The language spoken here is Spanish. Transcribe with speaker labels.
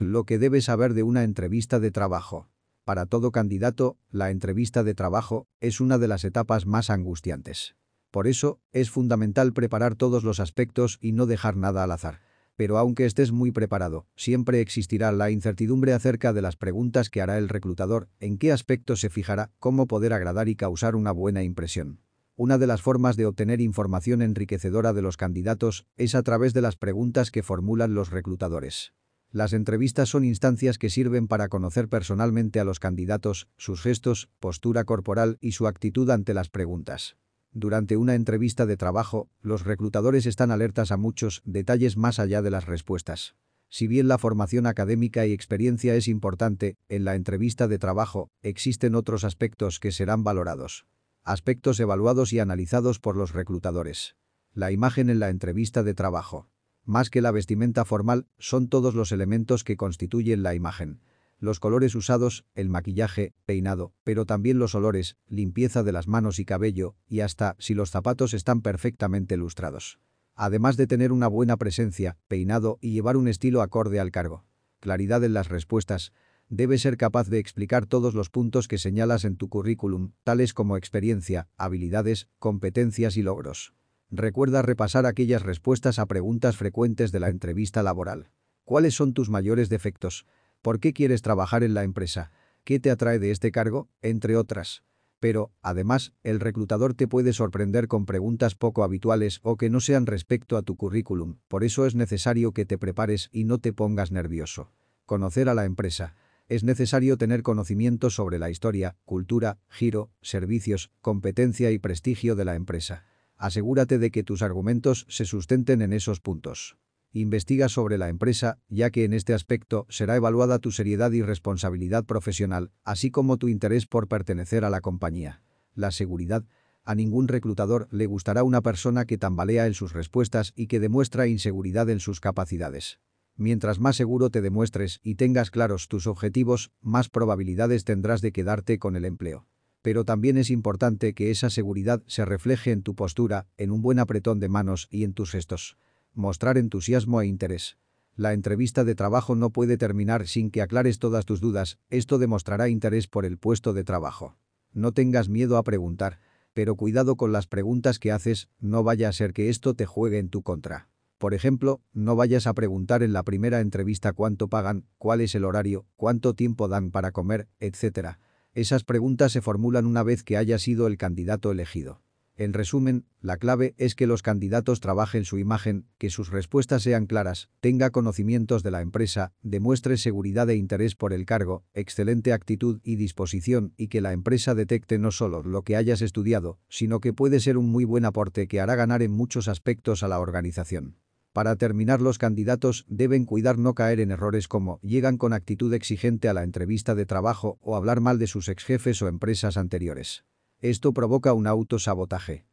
Speaker 1: Lo que debes saber de una entrevista de trabajo. Para todo candidato, la entrevista de trabajo es una de las etapas más angustiantes. Por eso, es fundamental preparar todos los aspectos y no dejar nada al azar. Pero aunque estés muy preparado, siempre existirá la incertidumbre acerca de las preguntas que hará el reclutador, en qué aspectos se fijará, cómo poder agradar y causar una buena impresión. Una de las formas de obtener información enriquecedora de los candidatos es a través de las preguntas que formulan los reclutadores. Las entrevistas son instancias que sirven para conocer personalmente a los candidatos, sus gestos, postura corporal y su actitud ante las preguntas. Durante una entrevista de trabajo, los reclutadores están alertas a muchos detalles más allá de las respuestas. Si bien la formación académica y experiencia es importante, en la entrevista de trabajo existen otros aspectos que serán valorados. Aspectos evaluados y analizados por los reclutadores. La imagen en la entrevista de trabajo. Más que la vestimenta formal, son todos los elementos que constituyen la imagen los colores usados, el maquillaje, peinado, pero también los olores, limpieza de las manos y cabello, y hasta si los zapatos están perfectamente lustrados. Además de tener una buena presencia, peinado y llevar un estilo acorde al cargo. Claridad en las respuestas. Debes ser capaz de explicar todos los puntos que señalas en tu currículum, tales como experiencia, habilidades, competencias y logros. Recuerda repasar aquellas respuestas a preguntas frecuentes de la entrevista laboral. ¿Cuáles son tus mayores defectos? ¿Por qué quieres trabajar en la empresa? ¿Qué te atrae de este cargo? Entre otras. Pero, además, el reclutador te puede sorprender con preguntas poco habituales o que no sean respecto a tu currículum, por eso es necesario que te prepares y no te pongas nervioso. Conocer a la empresa. Es necesario tener conocimiento sobre la historia, cultura, giro, servicios, competencia y prestigio de la empresa. Asegúrate de que tus argumentos se sustenten en esos puntos. Investiga sobre la empresa, ya que en este aspecto será evaluada tu seriedad y responsabilidad profesional, así como tu interés por pertenecer a la compañía. La seguridad. A ningún reclutador le gustará una persona que tambalea en sus respuestas y que demuestra inseguridad en sus capacidades. Mientras más seguro te demuestres y tengas claros tus objetivos, más probabilidades tendrás de quedarte con el empleo. Pero también es importante que esa seguridad se refleje en tu postura, en un buen apretón de manos y en tus gestos. Mostrar entusiasmo e interés. La entrevista de trabajo no puede terminar sin que aclares todas tus dudas, esto demostrará interés por el puesto de trabajo. No tengas miedo a preguntar, pero cuidado con las preguntas que haces, no vaya a ser que esto te juegue en tu contra. Por ejemplo, no vayas a preguntar en la primera entrevista cuánto pagan, cuál es el horario, cuánto tiempo dan para comer, etc. Esas preguntas se formulan una vez que haya sido el candidato elegido. En resumen, la clave es que los candidatos trabajen su imagen, que sus respuestas sean claras, tenga conocimientos de la empresa, demuestre seguridad e interés por el cargo, excelente actitud y disposición y que la empresa detecte no solo lo que hayas estudiado, sino que puede ser un muy buen aporte que hará ganar en muchos aspectos a la organización. Para terminar los candidatos deben cuidar no caer en errores como llegan con actitud exigente a la entrevista de trabajo o hablar mal de sus exjefes o empresas anteriores. Esto provoca un autosabotaje.